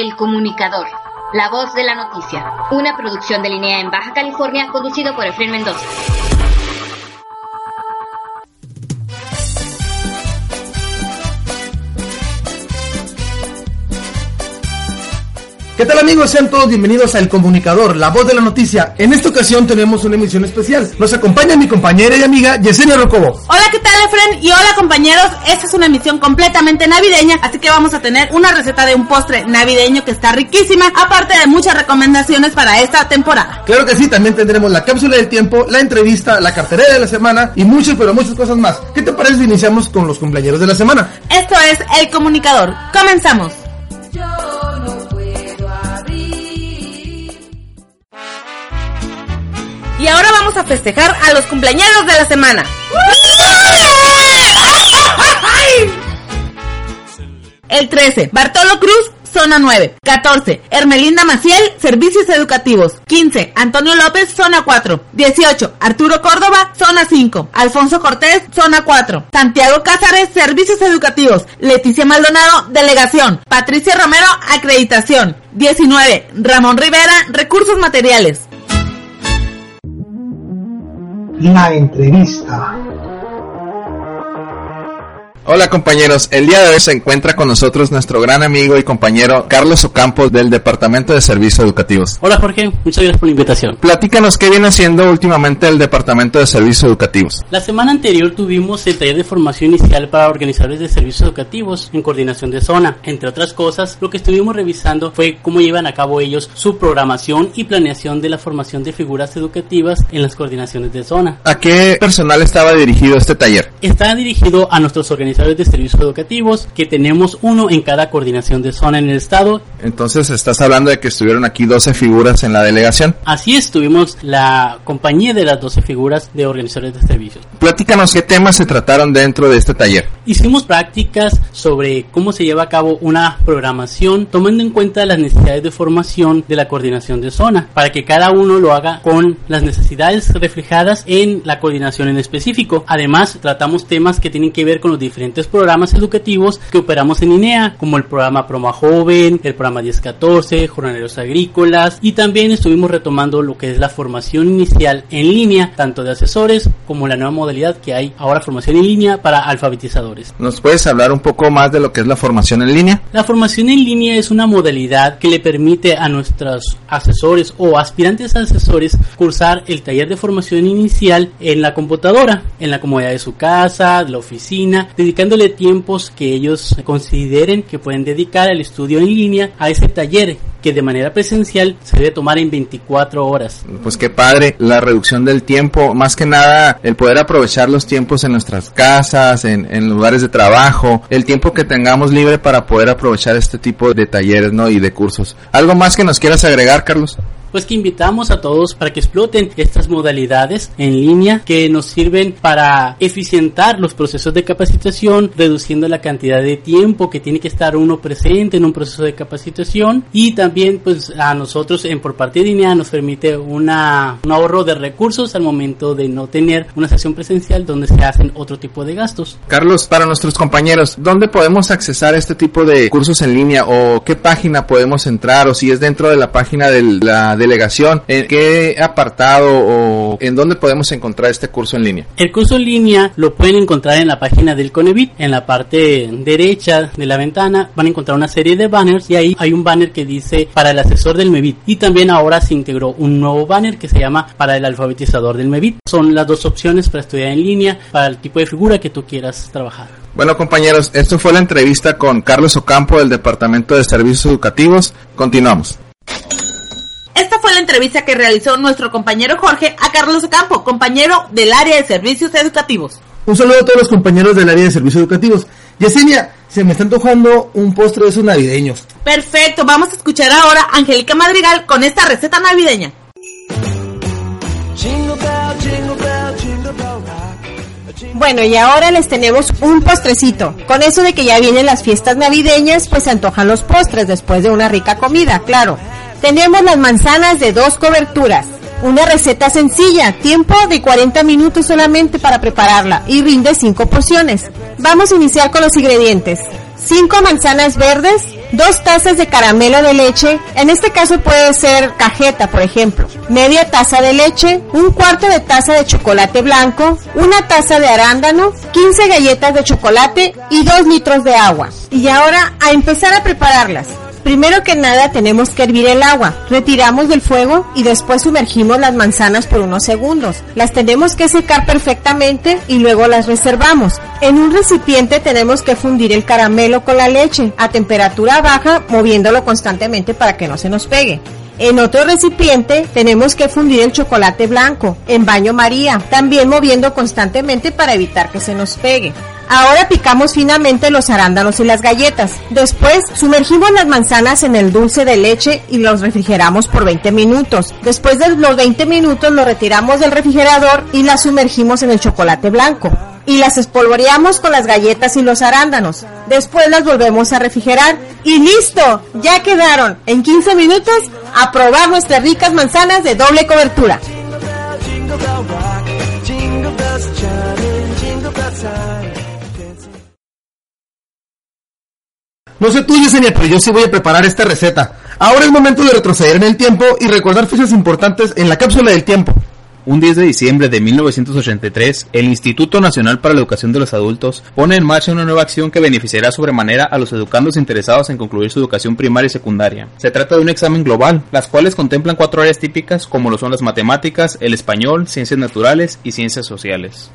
El Comunicador, la voz de la noticia, una producción de línea en Baja California conducido por Efraín Mendoza. ¿Qué tal amigos? Sean todos bienvenidos a El Comunicador, la voz de la noticia. En esta ocasión tenemos una emisión especial. Nos acompaña mi compañera y amiga Yesenia Rocobo. Hola, ¿qué tal Efren? Y hola compañeros, esta es una emisión completamente navideña, así que vamos a tener una receta de un postre navideño que está riquísima, aparte de muchas recomendaciones para esta temporada. Claro que sí, también tendremos la cápsula del tiempo, la entrevista, la cartera de la semana y muchas, pero muchas cosas más. ¿Qué te parece si iniciamos con los cumpleaños de la semana? Esto es El Comunicador. Comenzamos. Y ahora vamos a festejar a los cumpleaños de la semana. El 13, Bartolo Cruz, zona 9. 14, Hermelinda Maciel, servicios educativos. 15, Antonio López, zona 4. 18, Arturo Córdoba, zona 5. Alfonso Cortés, zona 4. Santiago Cázares, servicios educativos. Leticia Maldonado, delegación. Patricia Romero, acreditación. 19, Ramón Rivera, recursos materiales. La entrevista. Hola compañeros, el día de hoy se encuentra con nosotros nuestro gran amigo y compañero Carlos Ocampo del Departamento de Servicios Educativos. Hola Jorge, muchas gracias por la invitación. Platícanos qué viene haciendo últimamente el Departamento de Servicios Educativos. La semana anterior tuvimos el taller de formación inicial para organizadores de servicios educativos en coordinación de zona. Entre otras cosas, lo que estuvimos revisando fue cómo llevan a cabo ellos su programación y planeación de la formación de figuras educativas en las coordinaciones de zona. ¿A qué personal estaba dirigido este taller? Está dirigido a nuestros organizadores de servicios educativos, que tenemos uno en cada coordinación de zona en el estado. Entonces estás hablando de que estuvieron aquí 12 figuras en la delegación. Así es, tuvimos la compañía de las 12 figuras de organizadores de servicios. Platícanos qué temas se trataron dentro de este taller. Hicimos prácticas sobre cómo se lleva a cabo una programación tomando en cuenta las necesidades de formación de la coordinación de zona, para que cada uno lo haga con las necesidades reflejadas en la coordinación en específico. Además, tratamos temas que tienen que ver con los diferentes programas educativos que operamos en INEA, como el programa Proma Joven, el programa 1014, Jornaleros Agrícolas, y también estuvimos retomando lo que es la formación inicial en línea, tanto de asesores como la nueva modalidad que hay ahora formación en línea para alfabetizadores. ¿Nos puedes hablar un poco más de lo que es la formación en línea? La formación en línea es una modalidad que le permite a nuestros asesores o aspirantes a asesores cursar el taller de formación inicial en la computadora, en la comodidad de su casa, de la oficina, dedicándole tiempos que ellos consideren que pueden dedicar al estudio en línea a ese taller que de manera presencial se debe tomar en 24 horas. Pues qué padre, la reducción del tiempo, más que nada el poder aprovechar los tiempos en nuestras casas, en, en lugares de trabajo, el tiempo que tengamos libre para poder aprovechar este tipo de talleres ¿no? y de cursos. ¿Algo más que nos quieras agregar, Carlos? Pues que invitamos a todos para que exploten estas modalidades en línea que nos sirven para eficientar los procesos de capacitación, reduciendo la cantidad de tiempo que tiene que estar uno presente en un proceso de capacitación y también pues a nosotros en por parte de INEA nos permite una, un ahorro de recursos al momento de no tener una sesión presencial donde se hacen otro tipo de gastos. Carlos, para nuestros compañeros, ¿dónde podemos accesar este tipo de cursos en línea o qué página podemos entrar o si es dentro de la página de la delegación, ¿en qué apartado o en dónde podemos encontrar este curso en línea? El curso en línea lo pueden encontrar en la página del Conevit, en la parte derecha de la ventana van a encontrar una serie de banners y ahí hay un banner que dice para el asesor del MEVIT y también ahora se integró un nuevo banner que se llama para el alfabetizador del MEVIT. Son las dos opciones para estudiar en línea, para el tipo de figura que tú quieras trabajar. Bueno compañeros, esto fue la entrevista con Carlos Ocampo del Departamento de Servicios Educativos. Continuamos. La entrevista que realizó nuestro compañero Jorge a Carlos Ocampo, compañero del área de servicios educativos. Un saludo a todos los compañeros del área de servicios educativos. Yesenia, se me está antojando un postre de esos navideños. Perfecto, vamos a escuchar ahora a Angélica Madrigal con esta receta navideña. Bueno, y ahora les tenemos un postrecito. Con eso de que ya vienen las fiestas navideñas, pues se antojan los postres después de una rica comida, claro. Tenemos las manzanas de dos coberturas. Una receta sencilla, tiempo de 40 minutos solamente para prepararla y rinde 5 porciones. Vamos a iniciar con los ingredientes. 5 manzanas verdes, dos tazas de caramelo de leche, en este caso puede ser cajeta, por ejemplo, media taza de leche, un cuarto de taza de chocolate blanco, una taza de arándano, 15 galletas de chocolate y 2 litros de agua. Y ahora a empezar a prepararlas. Primero que nada tenemos que hervir el agua, retiramos del fuego y después sumergimos las manzanas por unos segundos. Las tenemos que secar perfectamente y luego las reservamos. En un recipiente tenemos que fundir el caramelo con la leche a temperatura baja moviéndolo constantemente para que no se nos pegue. En otro recipiente tenemos que fundir el chocolate blanco en baño María, también moviendo constantemente para evitar que se nos pegue. Ahora picamos finamente los arándanos y las galletas. Después sumergimos las manzanas en el dulce de leche y los refrigeramos por 20 minutos. Después de los 20 minutos lo retiramos del refrigerador y las sumergimos en el chocolate blanco. Y las espolvoreamos con las galletas y los arándanos. Después las volvemos a refrigerar y listo, ya quedaron. En 15 minutos a probar nuestras ricas manzanas de doble cobertura. No sé tú, Yesenia, pero yo sí voy a preparar esta receta. Ahora es momento de retroceder en el tiempo y recordar fechas importantes en la cápsula del tiempo. Un 10 de diciembre de 1983, el Instituto Nacional para la Educación de los Adultos pone en marcha una nueva acción que beneficiará sobremanera a los educandos interesados en concluir su educación primaria y secundaria. Se trata de un examen global, las cuales contemplan cuatro áreas típicas como lo son las matemáticas, el español, ciencias naturales y ciencias sociales.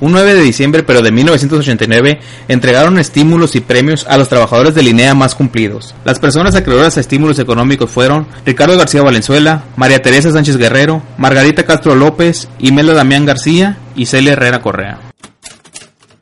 Un 9 de diciembre pero de 1989 entregaron estímulos y premios a los trabajadores de Linea más cumplidos. Las personas acreedoras a estímulos económicos fueron Ricardo García Valenzuela, María Teresa Sánchez Guerrero, Margarita Castro López, Imelda Damián García y Celia Herrera Correa.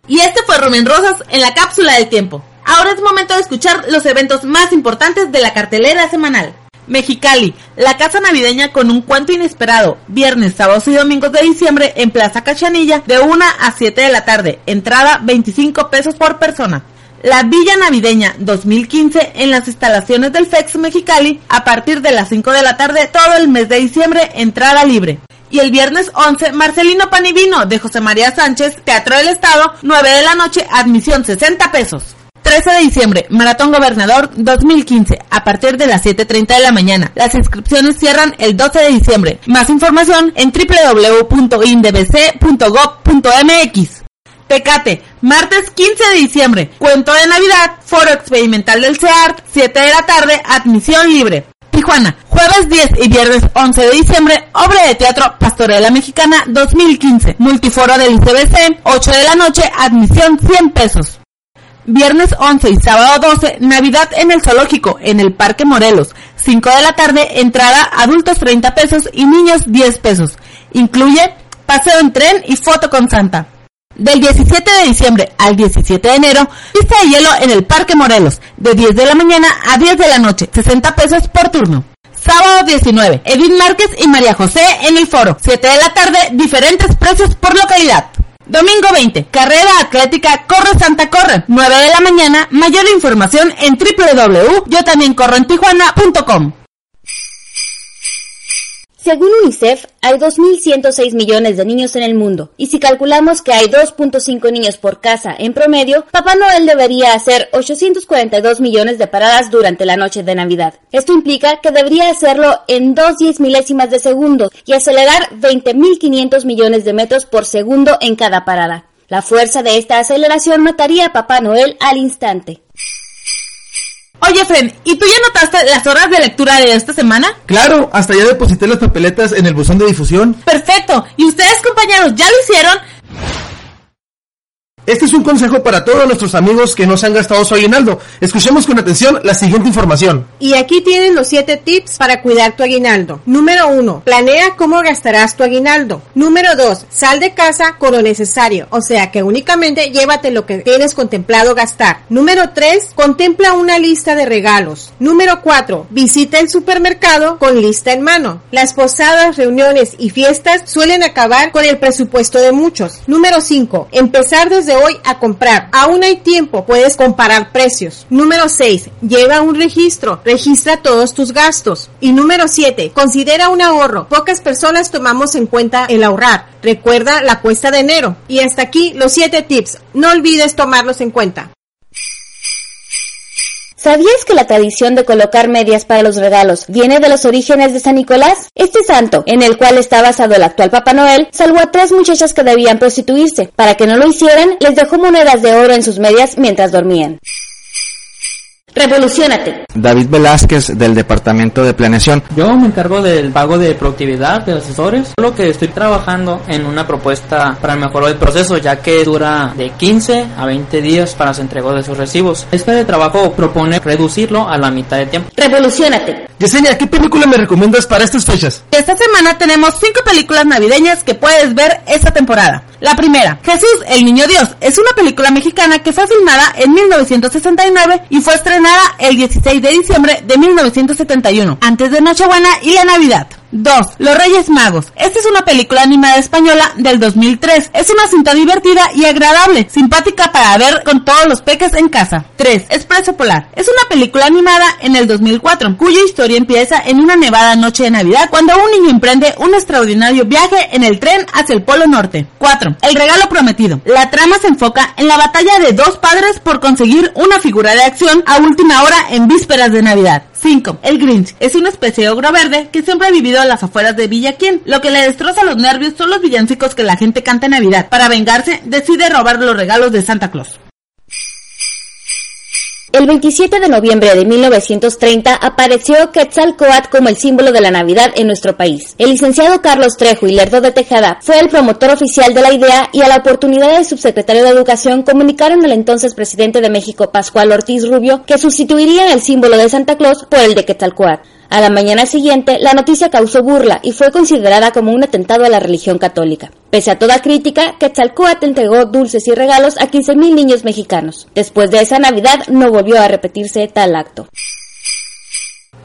Y este fue Rumen Rosas en la cápsula del tiempo. Ahora es momento de escuchar los eventos más importantes de la cartelera semanal. Mexicali, la casa navideña con un cuento inesperado, viernes, sábados y domingos de diciembre en Plaza Cachanilla de 1 a 7 de la tarde, entrada 25 pesos por persona. La Villa Navideña 2015 en las instalaciones del FEX Mexicali a partir de las 5 de la tarde todo el mes de diciembre, entrada libre. Y el viernes 11, Marcelino Panivino de José María Sánchez, Teatro del Estado, 9 de la noche, admisión 60 pesos. 13 de diciembre, Maratón Gobernador 2015, a partir de las 7.30 de la mañana. Las inscripciones cierran el 12 de diciembre. Más información en www.indbc.gov.mx. Tecate, martes 15 de diciembre, cuento de Navidad, foro experimental del CEART, 7 de la tarde, admisión libre. Tijuana, jueves 10 y viernes 11 de diciembre, obra de teatro Pastorela Mexicana 2015, multiforo del ICBC, 8 de la noche, admisión 100 pesos. Viernes 11 y sábado 12, Navidad en el Zoológico, en el Parque Morelos. 5 de la tarde, entrada adultos 30 pesos y niños 10 pesos. Incluye paseo en tren y foto con Santa. Del 17 de diciembre al 17 de enero, pista de hielo en el Parque Morelos, de 10 de la mañana a 10 de la noche, 60 pesos por turno. Sábado 19, Edith Márquez y María José en el foro, 7 de la tarde, diferentes precios por localidad. Domingo 20, carrera atlética Corre Santa Corre, 9 de la mañana, mayor información en www.yotambiencorroentijuana.com. Según UNICEF, hay 2.106 millones de niños en el mundo, y si calculamos que hay 2.5 niños por casa en promedio, Papá Noel debería hacer 842 millones de paradas durante la noche de Navidad. Esto implica que debería hacerlo en 2 diez milésimas de segundo y acelerar 20.500 millones de metros por segundo en cada parada. La fuerza de esta aceleración mataría a Papá Noel al instante. Oye, Fren, ¿y tú ya notaste las horas de lectura de esta semana? Claro, hasta ya deposité las papeletas en el buzón de difusión. Perfecto. ¿Y ustedes, compañeros, ya lo hicieron? Este es un consejo para todos nuestros amigos que no se han gastado su aguinaldo. Escuchemos con atención la siguiente información. Y aquí tienen los 7 tips para cuidar tu aguinaldo. Número 1. Planea cómo gastarás tu aguinaldo. Número 2. Sal de casa con lo necesario, o sea que únicamente llévate lo que tienes contemplado gastar. Número 3. Contempla una lista de regalos. Número 4. Visita el supermercado con lista en mano. Las posadas, reuniones y fiestas suelen acabar con el presupuesto de muchos. Número 5. Empezar desde hoy a comprar. Aún hay tiempo, puedes comparar precios. Número 6. Lleva un registro. Registra todos tus gastos. Y número 7. Considera un ahorro. Pocas personas tomamos en cuenta el ahorrar. Recuerda la cuesta de enero. Y hasta aquí los 7 tips. No olvides tomarlos en cuenta. ¿Sabías que la tradición de colocar medias para los regalos viene de los orígenes de San Nicolás? Este santo, en el cual está basado el actual Papá Noel, salvó a tres muchachas que debían prostituirse. Para que no lo hicieran, les dejó monedas de oro en sus medias mientras dormían. Revolucionate. David Velázquez del Departamento de Planeación. Yo me encargo del pago de productividad de asesores, lo que estoy trabajando en una propuesta para mejorar el proceso, ya que dura de 15 a 20 días para su entrega de sus recibos. Este trabajo propone reducirlo a la mitad de tiempo. Revolucionate. Yesenia, ¿qué película me recomiendas para estas fechas? Esta semana tenemos cinco películas navideñas que puedes ver esta temporada. La primera, Jesús, el Niño Dios, es una película mexicana que fue filmada en 1969 y fue estrenada el 16 de diciembre de 1971, antes de Nochebuena y la Navidad. 2. Los Reyes Magos. Esta es una película animada española del 2003. Es una cinta divertida y agradable, simpática para ver con todos los peques en casa. 3. Expreso Polar. Es una película animada en el 2004, cuya historia empieza en una nevada noche de Navidad cuando un niño emprende un extraordinario viaje en el tren hacia el Polo Norte. 4. El regalo prometido. La trama se enfoca en la batalla de dos padres por conseguir una figura de acción a última hora en vísperas de Navidad. 5. El Grinch es una especie de ogro verde que siempre ha vivido a las afueras de Villaquien. Lo que le destroza los nervios son los villancicos que la gente canta en Navidad. Para vengarse, decide robar los regalos de Santa Claus. El 27 de noviembre de 1930 apareció Quetzalcoatl como el símbolo de la Navidad en nuestro país. El licenciado Carlos Trejo y Lerdo de Tejada fue el promotor oficial de la idea y a la oportunidad del subsecretario de Educación comunicaron al entonces presidente de México, Pascual Ortiz Rubio, que sustituirían el símbolo de Santa Claus por el de Quetzalcoatl. A la mañana siguiente, la noticia causó burla y fue considerada como un atentado a la religión católica. Pese a toda crítica, Quetzalcóatl entregó dulces y regalos a 15.000 niños mexicanos. Después de esa Navidad no volvió a repetirse tal acto.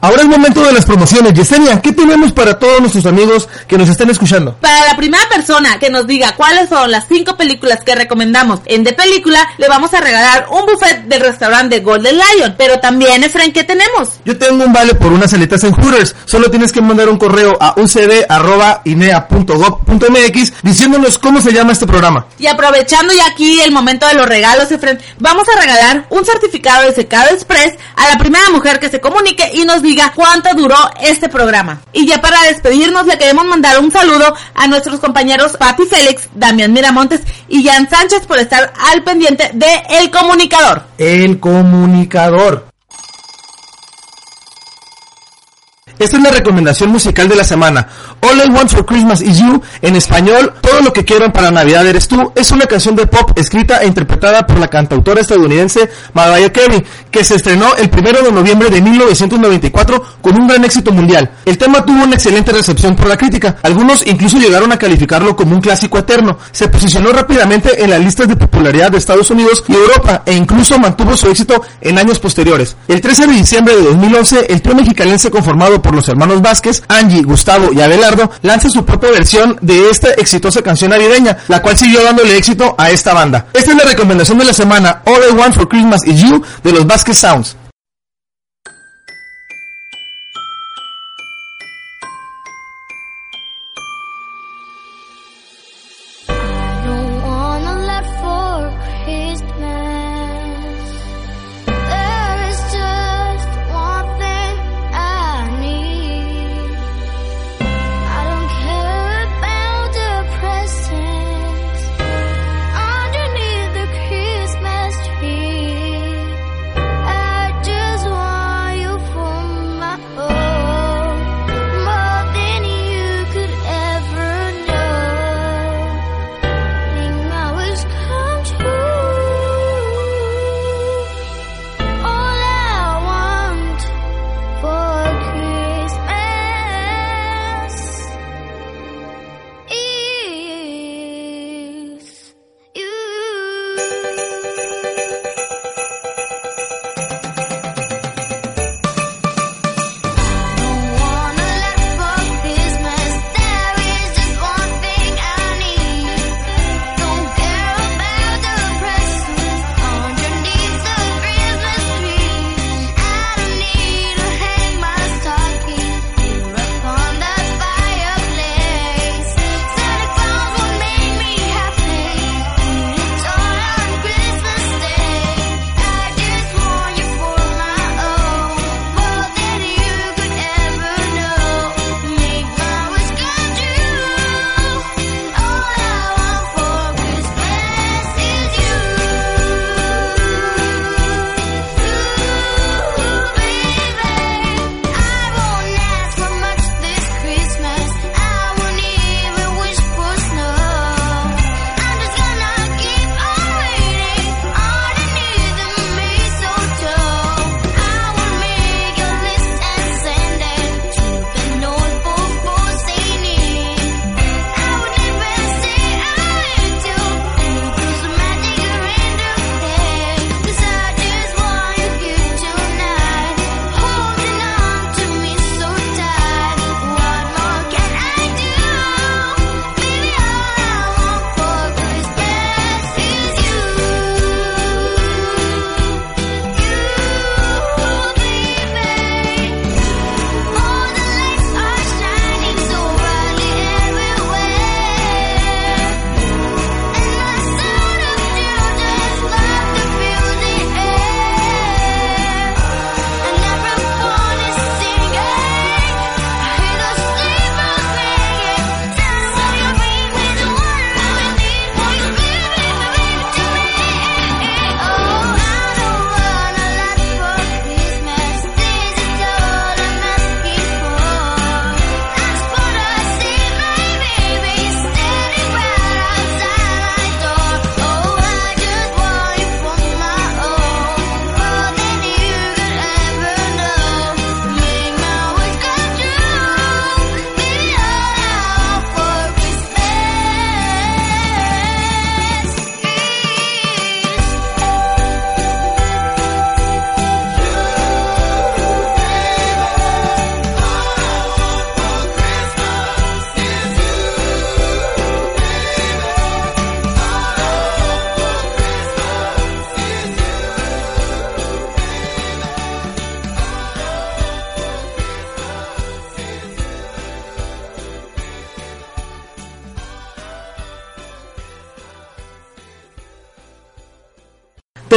Ahora es momento de las promociones. Yesenia, ¿qué tenemos para todos nuestros amigos que nos estén escuchando? Para la primera persona que nos diga cuáles son las cinco películas que recomendamos en De Película, le vamos a regalar un buffet del restaurante Golden Lion. Pero también, Efren, ¿qué tenemos? Yo tengo un vale por unas aletas en Hooters. Solo tienes que mandar un correo a ucd.inea.gov.mx diciéndonos cómo se llama este programa. Y aprovechando ya aquí el momento de los regalos, Efren, vamos a regalar un certificado de secado express a la primera mujer que se comunique y nos diga cuánto duró este programa. Y ya para despedirnos le queremos mandar un saludo a nuestros compañeros Pati Félix, Damián Miramontes y Jan Sánchez por estar al pendiente de El Comunicador. El comunicador. Esta es la recomendación musical de la semana. All I Want for Christmas is You, en español, Todo lo que quiero para Navidad eres tú, es una canción de pop escrita e interpretada por la cantautora estadounidense Mariah Carey, que se estrenó el 1 de noviembre de 1994 con un gran éxito mundial. El tema tuvo una excelente recepción por la crítica. Algunos incluso llegaron a calificarlo como un clásico eterno. Se posicionó rápidamente en las listas de popularidad de Estados Unidos y Europa e incluso mantuvo su éxito en años posteriores. El 13 de diciembre de 2011, el trío mexicanense conformado por los hermanos Vázquez, Angie, Gustavo y Lanza su propia versión de esta exitosa canción navideña, la cual siguió dándole éxito a esta banda. Esta es la recomendación de la semana, All I Want for Christmas is You de los Vázquez Sounds.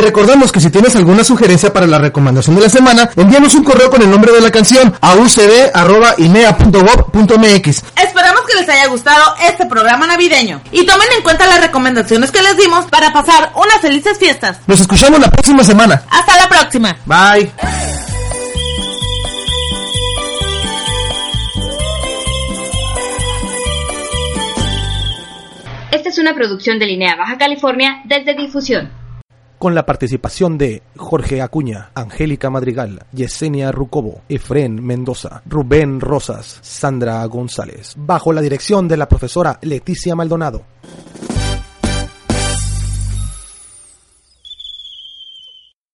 Te recordamos que si tienes alguna sugerencia para la recomendación de la semana, envíanos un correo con el nombre de la canción a ucd.inea.gov.mx. Esperamos que les haya gustado este programa navideño y tomen en cuenta las recomendaciones que les dimos para pasar unas felices fiestas. Nos escuchamos la próxima semana. Hasta la próxima. Bye. Esta es una producción de Linea Baja California desde Difusión. Con la participación de Jorge Acuña, Angélica Madrigal, Yesenia Rucobo, Efren Mendoza, Rubén Rosas, Sandra González, bajo la dirección de la profesora Leticia Maldonado.